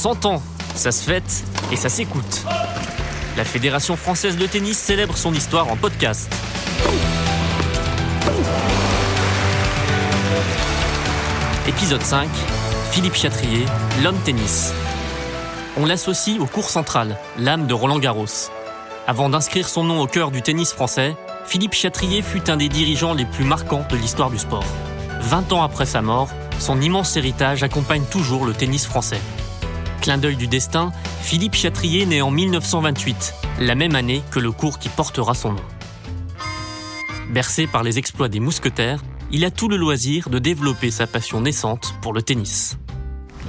100 ans, ça se fête et ça s'écoute. La Fédération française de tennis célèbre son histoire en podcast. Épisode 5, Philippe Chatrier, l'homme tennis. On l'associe au cours central, l'âme de Roland Garros. Avant d'inscrire son nom au cœur du tennis français, Philippe Chatrier fut un des dirigeants les plus marquants de l'histoire du sport. 20 ans après sa mort, son immense héritage accompagne toujours le tennis français. Clin d'œil du destin, Philippe Chatrier naît en 1928, la même année que le cours qui portera son nom. Bercé par les exploits des mousquetaires, il a tout le loisir de développer sa passion naissante pour le tennis.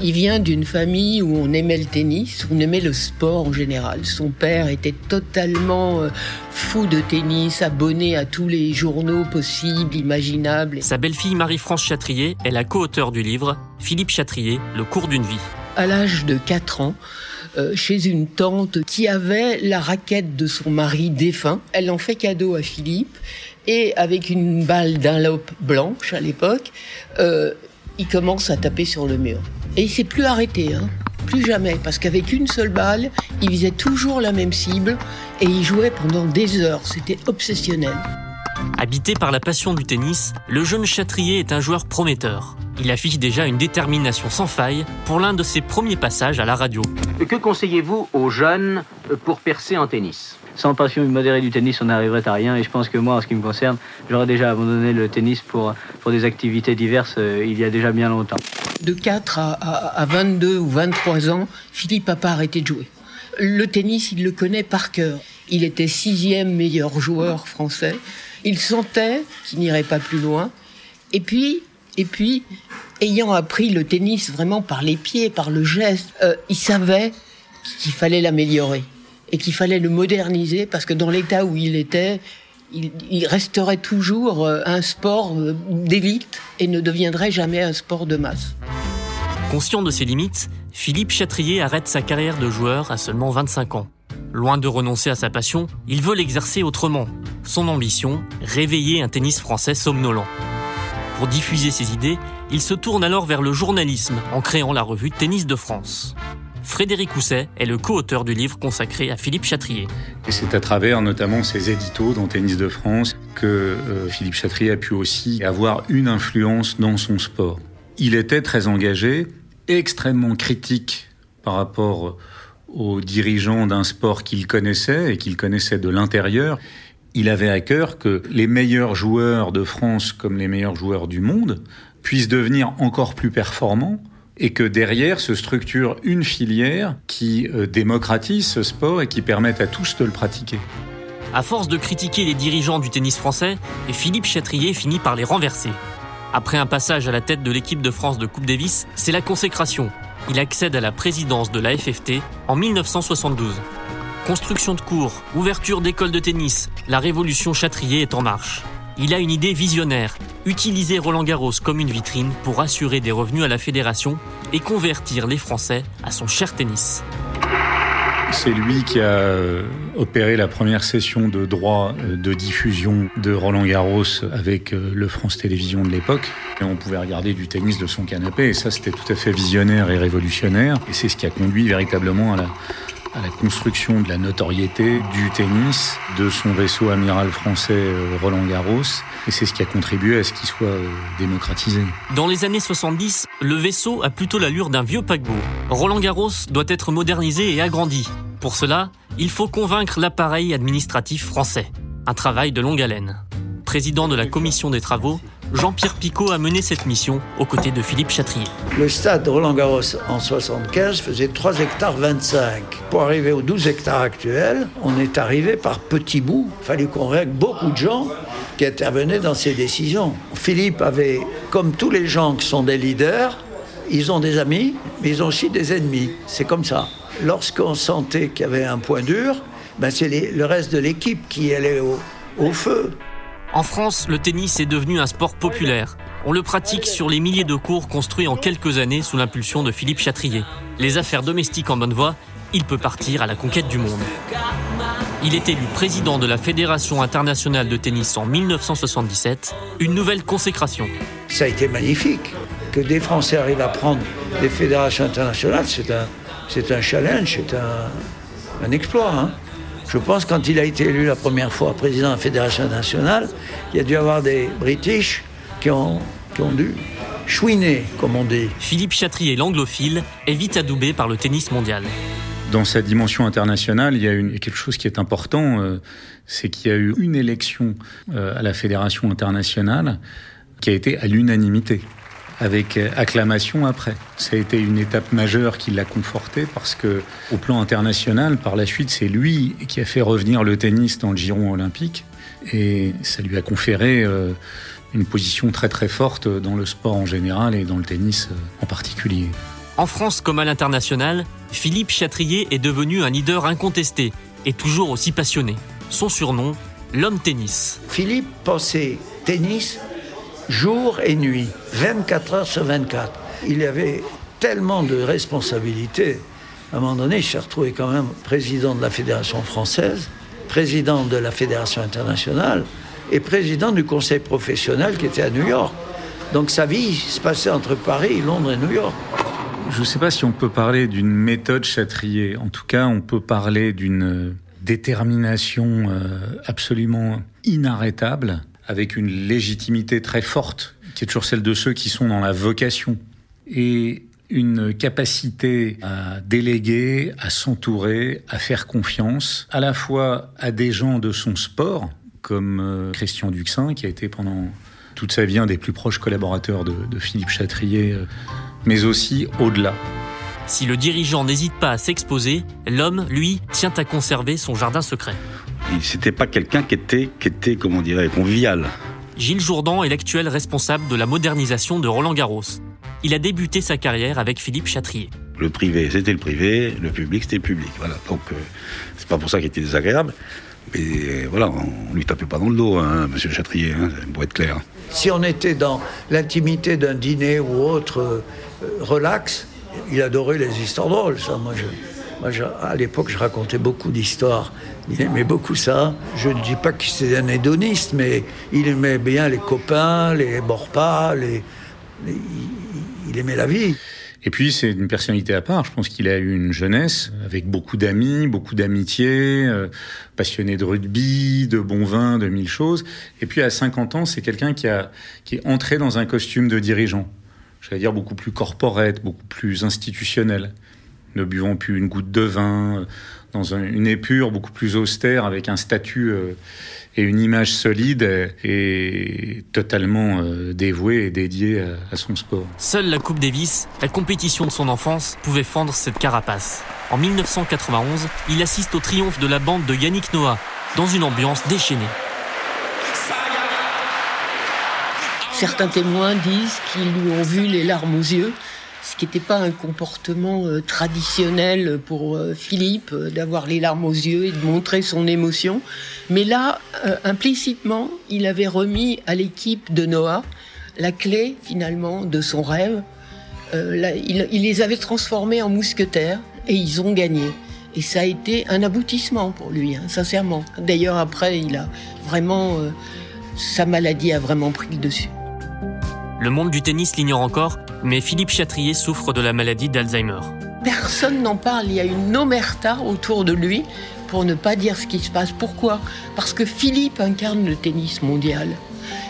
Il vient d'une famille où on aimait le tennis, on aimait le sport en général. Son père était totalement euh, fou de tennis, abonné à tous les journaux possibles, imaginables. Sa belle-fille Marie-France Chatrier est la co-auteure du livre Philippe Chatrier, Le cours d'une vie. À l'âge de 4 ans, euh, chez une tante qui avait la raquette de son mari défunt, elle en fait cadeau à Philippe et avec une balle Dunlop blanche à l'époque, euh, il commence à taper sur le mur. Et il s'est plus arrêté, hein. plus jamais, parce qu'avec une seule balle, il visait toujours la même cible et il jouait pendant des heures. C'était obsessionnel. Habité par la passion du tennis, le jeune Chatrier est un joueur prometteur. Il affiche déjà une détermination sans faille pour l'un de ses premiers passages à la radio. Que conseillez-vous aux jeunes pour percer en tennis? Sans passion modérée du tennis, on n'arriverait à rien. Et je pense que moi, en ce qui me concerne, j'aurais déjà abandonné le tennis pour, pour des activités diverses euh, il y a déjà bien longtemps. De 4 à, à, 22 ou 23 ans, Philippe n'a pas arrêté de jouer. Le tennis, il le connaît par cœur. Il était sixième meilleur joueur français. Il sentait qu'il n'irait pas plus loin. Et puis, et puis, ayant appris le tennis vraiment par les pieds, par le geste, euh, il savait qu'il fallait l'améliorer et qu'il fallait le moderniser parce que dans l'état où il était, il, resterait toujours euh, un sport euh, d'élite et ne deviendrait jamais un sport de masse. Conscient de ses limites, Philippe Chatrier arrête sa carrière de joueur à seulement 25 ans. Loin de renoncer à sa passion, il veut l'exercer autrement. Son ambition, réveiller un tennis français somnolent. Pour diffuser ses idées, il se tourne alors vers le journalisme en créant la revue Tennis de France. Frédéric Housset est le co-auteur du livre consacré à Philippe Chatrier. Et c'est à travers notamment ses éditos dans Tennis de France que euh, Philippe Chatrier a pu aussi avoir une influence dans son sport. Il était très engagé, extrêmement critique par rapport aux dirigeants d'un sport qu'il connaissait et qu'il connaissait de l'intérieur. Il avait à cœur que les meilleurs joueurs de France comme les meilleurs joueurs du monde puissent devenir encore plus performants et que derrière se structure une filière qui euh, démocratise ce sport et qui permette à tous de le pratiquer. À force de critiquer les dirigeants du tennis français, Philippe Chatrier finit par les renverser. Après un passage à la tête de l'équipe de France de Coupe Davis, c'est la consécration. Il accède à la présidence de la FFT en 1972. Construction de cours, ouverture d'écoles de tennis, la révolution Chatrier est en marche. Il a une idée visionnaire, utiliser Roland Garros comme une vitrine pour assurer des revenus à la fédération et convertir les Français à son cher tennis. C'est lui qui a euh, opéré la première session de droit euh, de diffusion de Roland Garros avec euh, le France Télévisions de l'époque. On pouvait regarder du tennis de son canapé et ça c'était tout à fait visionnaire et révolutionnaire. Et c'est ce qui a conduit véritablement à la, à la construction de la notoriété du tennis, de son vaisseau amiral français euh, Roland Garros, et c'est ce qui a contribué à ce qu'il soit euh, démocratisé. Dans les années 70, le vaisseau a plutôt l'allure d'un vieux paquebot. Roland Garros doit être modernisé et agrandi. Pour cela, il faut convaincre l'appareil administratif français. Un travail de longue haleine. Président de la commission des travaux, Jean-Pierre Picot a mené cette mission aux côtés de Philippe Chatrier. Le stade Roland-Garros en 75 faisait 3 hectares 25. Pour arriver aux 12 hectares actuels, on est arrivé par petits bouts. Il fallait convaincre beaucoup de gens qui intervenaient dans ces décisions. Philippe avait, comme tous les gens qui sont des leaders, ils ont des amis, mais ils ont aussi des ennemis. C'est comme ça. Lorsqu'on sentait qu'il y avait un point dur, ben c'est le reste de l'équipe qui allait au feu. En France, le tennis est devenu un sport populaire. On le pratique sur les milliers de cours construits en quelques années sous l'impulsion de Philippe Chatrier. Les affaires domestiques en bonne voie, il peut partir à la conquête du monde. Il est élu président de la Fédération internationale de tennis en 1977, une nouvelle consécration. Ça a été magnifique. que des Français arrivent à prendre des fédérations internationales, c'est un, challenge, c'est un, un exploit. hein. Je pense quand il a été élu la première fois président de la Fédération nationale, il y a dû y avoir des British qui ont, qui ont dû chouiner, comme on dit. Philippe Chatrier, l'anglophile, est vite adoubé par le tennis mondial. Dans sa dimension internationale, il y a une, quelque chose qui est important, euh, c'est qu'il y a eu une élection euh, à la Fédération internationale qui a été à l'unanimité, avec euh, acclamation après. Ça a été une étape majeure qui l'a conforté parce que, au plan international, par la suite, c'est lui qui a fait revenir le tennis dans le giron olympique et ça lui a conféré euh, une position très très forte dans le sport en général et dans le tennis euh, en particulier. En France comme à l'international, Philippe Chatrier est devenu un leader incontesté et toujours aussi passionné. Son surnom, l'homme tennis. Philippe pensait tennis jour et nuit, 24 heures sur 24. Il avait tellement de responsabilités. À un moment donné, il s'est retrouvé quand même président de la Fédération française, président de la Fédération internationale et président du conseil professionnel qui était à New York. Donc sa vie se passait entre Paris, Londres et New York. Je ne sais pas si on peut parler d'une méthode Chatrier. En tout cas, on peut parler d'une détermination euh, absolument inarrêtable, avec une légitimité très forte, qui est toujours celle de ceux qui sont dans la vocation, et une capacité à déléguer, à s'entourer, à faire confiance, à la fois à des gens de son sport, comme euh, Christian Duxin, qui a été pendant toute sa vie un des plus proches collaborateurs de, Philippe Chatrier, euh, mais aussi au-delà. Si le dirigeant n'hésite pas à s'exposer, l'homme, lui, tient à conserver son jardin secret. C'était pas quelqu'un qui était, qui était, comment on dirait, convivial. Gilles Jourdan est l'actuel responsable de la modernisation de Roland Garros. Il a débuté sa carrière avec Philippe Chatrier. Le privé, c'était le privé, le public, c'était le public. Voilà. Donc, euh, c'est pas pour ça qu'il était désagréable. Mais euh, voilà, on lui tapait pas dans le dos, hein, monsieur Chatrier, hein, pour être clair. Si on était dans l'intimité d'un dîner ou autre euh, relax, il adorait les histoires drôles. Ça, moi, je, à l'époque, je racontais beaucoup d'histoires. Il aimait beaucoup ça. Je ne dis pas qu'il était un hédoniste, mais il aimait bien les copains, les borpas, il, aimait la vie. Et puis c'est une personnalité à part. Je pense qu'il a eu une jeunesse avec beaucoup d'amis, beaucoup d'amitié, euh, passionné de rugby, de bon vin, de mille choses. Et puis à 50 ans, c'est quelqu'un qui est entré dans un costume de dirigeant. J'allais dire beaucoup plus corporate, beaucoup plus institutionnel. Ne buvant plus une goutte de vin, euh, dans un- une épure beaucoup plus austère, avec un statut euh, et une image solide et totalement euh, dévoué et dédié à- à son sport. Seule la Coupe Davis, la compétition de son enfance, pouvait fendre cette carapace. En 1991, il assiste au triomphe de la bande de Yannick Noah, dans une ambiance déchaînée. Certains témoins disent qu'ils lui ont vu les larmes aux yeux, ce qui n'était pas un comportement euh, traditionnel pour euh, Philippe, euh, d'avoir les larmes aux yeux et de montrer son émotion. Mais là, implicitement, il avait remis à l'équipe de Noah la clé, finalement, de son rêve. Il, les avait transformés en mousquetaires et ils ont gagné. Et ça a été un aboutissement pour lui, hein, sincèrement. D'ailleurs, après, il a vraiment... sa maladie a vraiment pris le dessus. Le monde du tennis l'ignore encore, mais Philippe Chatrier souffre de la maladie d'Alzheimer. Personne n'en parle, il y a une omerta autour de lui pour ne pas dire ce qui se passe. Pourquoi? Parce que Philippe incarne le tennis mondial.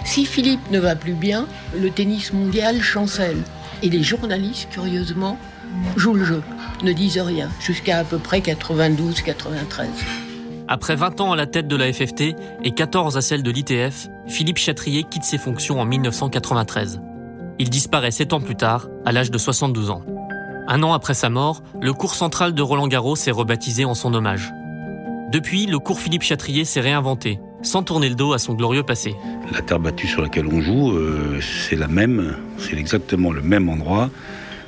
Si Philippe ne va plus bien, le tennis mondial chancelle. Et les journalistes, curieusement, jouent le jeu, ne disent rien, jusqu'à à peu près 92-93. Après 20 ans à la tête de la FFT et 14 à celle de l'ITF, Philippe Chatrier quitte ses fonctions en 1993. Il disparaît 7 ans plus tard, à l'âge de 72 ans. Un an après sa mort, le cours central de Roland Garros est rebaptisé en son hommage. Depuis, le cours Philippe Chatrier s'est réinventé, sans tourner le dos à son glorieux passé. La terre battue sur laquelle on joue, euh, c'est la même, c'est exactement le même endroit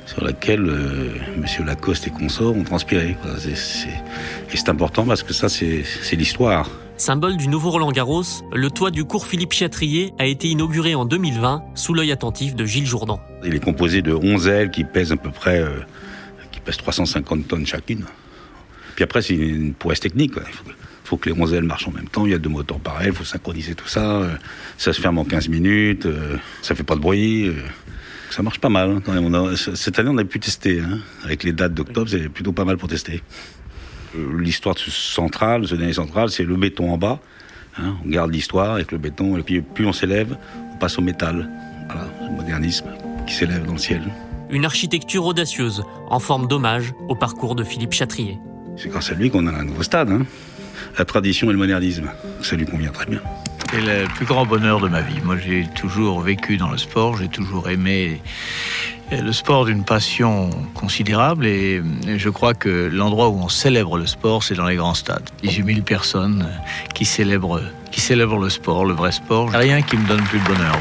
sur laquelle euh, Monsieur Lacoste et consorts ont transpiré. Et c'est important parce que ça, c'est l'histoire. Symbole du nouveau Roland Garros, le toit du cours Philippe Chatrier a été inauguré en 2020 sous l'œil attentif de Gilles Jourdan. Il est composé de 11 ailes qui pèsent à peu près euh, qui pèsent 350 tonnes chacune. Puis après, c'est une prouesse technique. quoi. Il faut, faut que les 11 ailes marchent en même temps. Il y a deux moteurs pareils, il faut synchroniser tout ça. euh, Ça se ferme en 15 minutes, euh, ça fait pas de bruit. euh. Ça marche pas mal. Hein, cette année, on a pu tester. Hein. Avec les dates d'octobre, c'est plutôt pas mal pour tester. Euh, l'histoire centrale, ce dernier central, c'est le béton en bas. Hein. On garde l'histoire avec le béton, et puis plus on s'élève, on passe au métal. Voilà, le modernisme qui s'élève dans le ciel. Une architecture audacieuse, en forme d'hommage au parcours de Philippe Chatrier. C'est grâce à lui qu'on a un nouveau stade. La tradition et le modernisme, ça lui convient très bien. C'est le plus grand bonheur de ma vie. Moi, j'ai toujours vécu dans le sport, j'ai toujours aimé le sport d'une passion considérable et je crois que l'endroit où on célèbre le sport, c'est dans les grands stades. 18 000 personnes qui célèbrent, le sport, le vrai sport. Rien qui me donne plus de bonheur.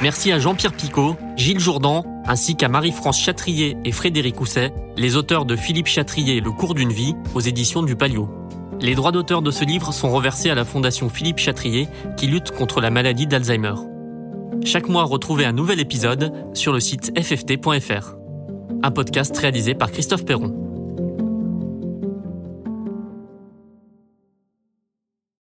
Merci à Jean-Pierre Picot, Gilles Jourdan, ainsi qu'à Marie-France Chatrier et Frédéric Housset, les auteurs de Philippe Chatrier Le cours d'une vie aux éditions du Palio. Les droits d'auteur de ce livre sont reversés à la Fondation Philippe Chatrier qui lutte contre la maladie d'Alzheimer. Chaque mois, retrouvez un nouvel épisode sur le site fft.fr. Un podcast réalisé par Christophe Perron.